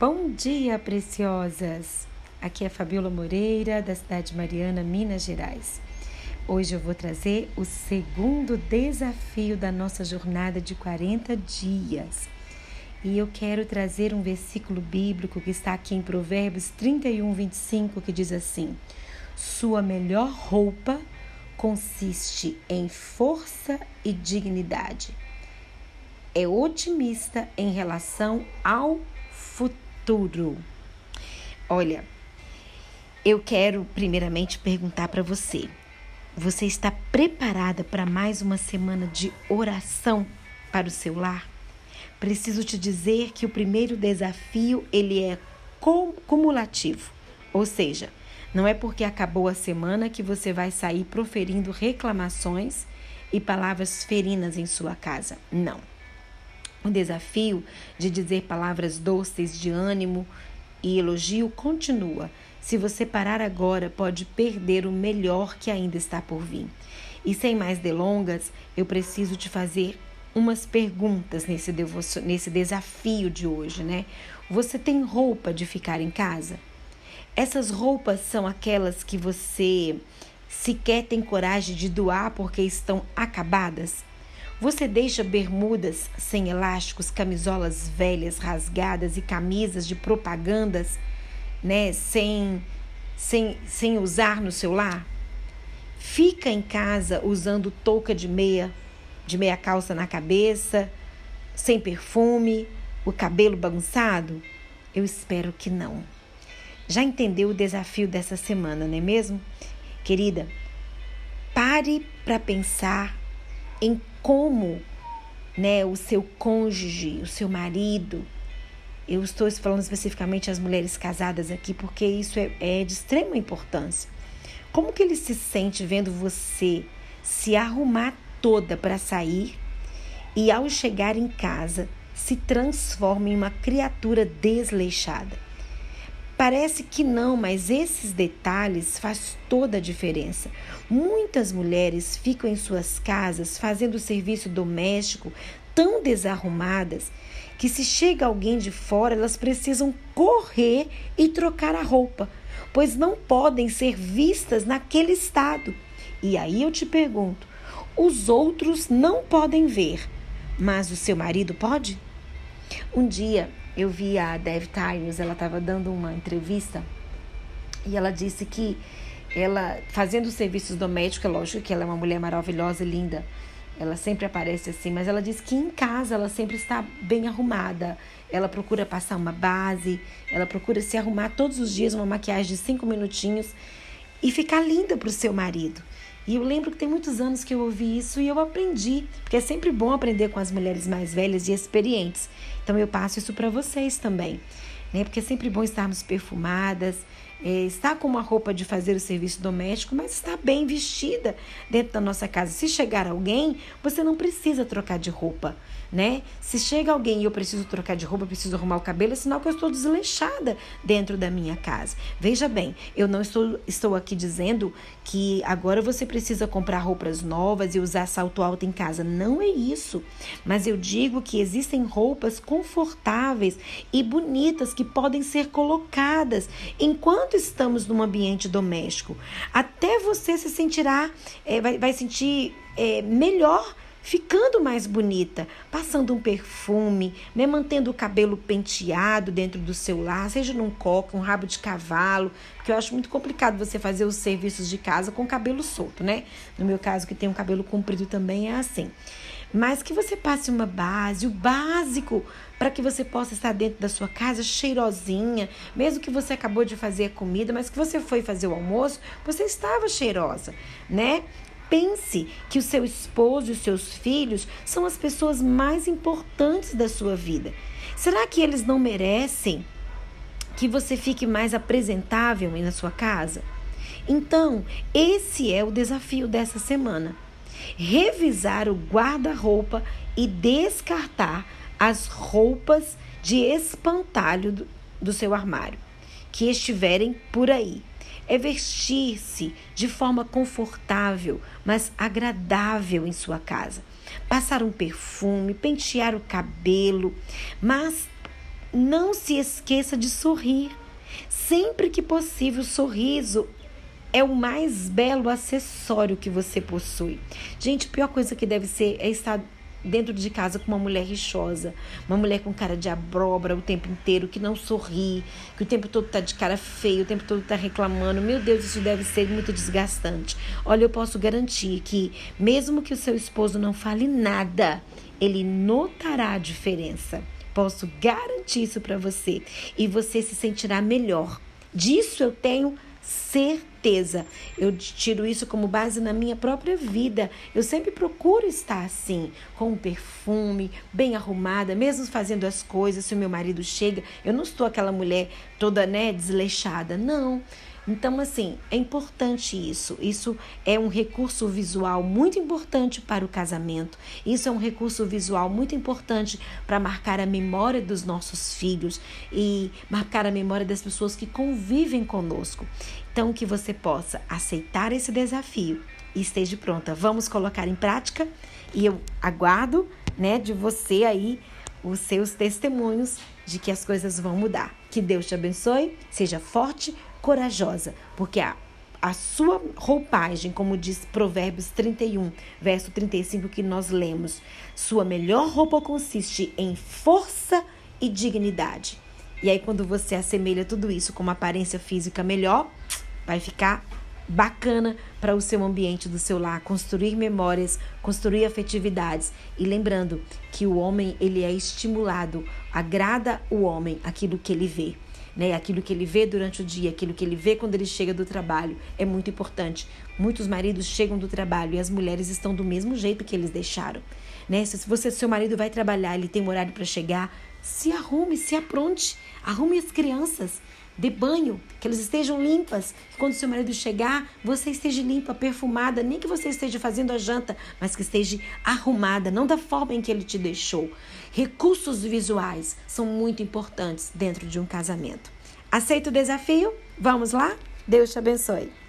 Bom dia, preciosas! Aqui é Fabiola Moreira, da cidade de Mariana, Minas Gerais. Hoje eu vou trazer o segundo desafio da nossa jornada de 40 dias. E eu quero trazer um versículo bíblico que está aqui em Provérbios 31, 25, que diz assim: Sua melhor roupa consiste em força e dignidade. É otimista em relação ao futuro futuro. Olha, eu quero primeiramente perguntar para você: você está preparada para mais uma semana de oração para o seu lar? Preciso te dizer que o primeiro desafio ele é cumulativo, ou seja, não é porque acabou a semana que você vai sair proferindo reclamações e palavras ferinas em sua casa. Não. O desafio de dizer palavras doces de ânimo e elogio continua. Se você parar agora, pode perder o melhor que ainda está por vir. E sem mais delongas, eu preciso te fazer umas perguntas nesse, nesse desafio de hoje, né? Você tem roupa de ficar em casa? Essas roupas são aquelas que você sequer tem coragem de doar porque estão acabadas? Você deixa bermudas sem elásticos, camisolas velhas rasgadas e camisas de propagandas, né, sem sem sem usar no seu lar? Fica em casa usando touca de meia, de meia calça na cabeça, sem perfume, o cabelo bagunçado? Eu espero que não. Já entendeu o desafio dessa semana, não é mesmo? Querida, pare para pensar em como né, o seu cônjuge, o seu marido, eu estou falando especificamente as mulheres casadas aqui, porque isso é, é de extrema importância. Como que ele se sente vendo você se arrumar toda para sair e ao chegar em casa se transforma em uma criatura desleixada? Parece que não, mas esses detalhes faz toda a diferença. Muitas mulheres ficam em suas casas fazendo serviço doméstico tão desarrumadas que se chega alguém de fora, elas precisam correr e trocar a roupa, pois não podem ser vistas naquele estado. E aí eu te pergunto: os outros não podem ver, mas o seu marido pode? Um dia eu vi a Dev Times, ela estava dando uma entrevista e ela disse que ela, fazendo serviços domésticos, é lógico que ela é uma mulher maravilhosa e linda, ela sempre aparece assim, mas ela diz que em casa ela sempre está bem arrumada. Ela procura passar uma base, ela procura se arrumar todos os dias, uma maquiagem de cinco minutinhos e ficar linda para o seu marido. E eu lembro que tem muitos anos que eu ouvi isso e eu aprendi, porque é sempre bom aprender com as mulheres mais velhas e experientes. Então eu passo isso para vocês também, né? Porque é sempre bom estarmos perfumadas, é, estar com uma roupa de fazer o serviço doméstico, mas estar bem vestida dentro da nossa casa. Se chegar alguém, você não precisa trocar de roupa né? Se chega alguém e eu preciso trocar de roupa, preciso arrumar o cabelo, é sinal que eu estou desleixada dentro da minha casa. Veja bem, eu não estou, estou aqui dizendo que agora você precisa comprar roupas novas e usar salto alto em casa. Não é isso. Mas eu digo que existem roupas confortáveis e bonitas que podem ser colocadas enquanto estamos num ambiente doméstico. Até você se sentirá, é, vai, vai sentir é, melhor ficando mais bonita, passando um perfume, né, mantendo o cabelo penteado dentro do seu lar, seja num coque, um rabo de cavalo, porque eu acho muito complicado você fazer os serviços de casa com cabelo solto, né? No meu caso, que tem um cabelo comprido também é assim. Mas que você passe uma base, o básico, para que você possa estar dentro da sua casa cheirosinha, mesmo que você acabou de fazer a comida, mas que você foi fazer o almoço, você estava cheirosa, né? Pense que o seu esposo e os seus filhos são as pessoas mais importantes da sua vida. Será que eles não merecem que você fique mais apresentável na sua casa? Então, esse é o desafio dessa semana. Revisar o guarda-roupa e descartar as roupas de espantalho do, do seu armário que estiverem por aí é vestir-se de forma confortável, mas agradável em sua casa. Passar um perfume, pentear o cabelo, mas não se esqueça de sorrir. Sempre que possível, o sorriso é o mais belo acessório que você possui. Gente, a pior coisa que deve ser é estar dentro de casa com uma mulher rixosa, uma mulher com cara de abóbora o tempo inteiro, que não sorri, que o tempo todo tá de cara feia, o tempo todo tá reclamando. Meu Deus, isso deve ser muito desgastante. Olha, eu posso garantir que mesmo que o seu esposo não fale nada, ele notará a diferença. Posso garantir isso para você e você se sentirá melhor. Disso eu tenho certeza. Eu tiro isso como base na minha própria vida. Eu sempre procuro estar assim, com um perfume, bem arrumada, mesmo fazendo as coisas. Se o meu marido chega, eu não estou aquela mulher toda, né, desleixada. Não. Então, assim, é importante isso. Isso é um recurso visual muito importante para o casamento. Isso é um recurso visual muito importante para marcar a memória dos nossos filhos e marcar a memória das pessoas que convivem conosco. Então, que você possa aceitar esse desafio e esteja pronta. Vamos colocar em prática e eu aguardo, né, de você aí os seus testemunhos de que as coisas vão mudar. Que Deus te abençoe, seja forte, corajosa, porque a, a sua roupagem, como diz Provérbios 31, verso 35 que nós lemos, sua melhor roupa consiste em força e dignidade. E aí, quando você assemelha tudo isso com uma aparência física melhor, vai ficar bacana para o seu ambiente do seu lar, construir memórias, construir afetividades e lembrando que o homem ele é estimulado, agrada o homem aquilo que ele vê né? Aquilo que ele vê durante o dia, aquilo que ele vê quando ele chega do trabalho é muito importante. Muitos maridos chegam do trabalho e as mulheres estão do mesmo jeito que eles deixaram, né? Se você, seu marido vai trabalhar, ele tem um horário para chegar, se arrume, se apronte, arrume as crianças, dê banho, que elas estejam limpas. Quando seu marido chegar, você esteja limpa, perfumada, nem que você esteja fazendo a janta, mas que esteja arrumada, não da forma em que ele te deixou. Recursos visuais são muito importantes dentro de um casamento. Aceita o desafio? Vamos lá? Deus te abençoe.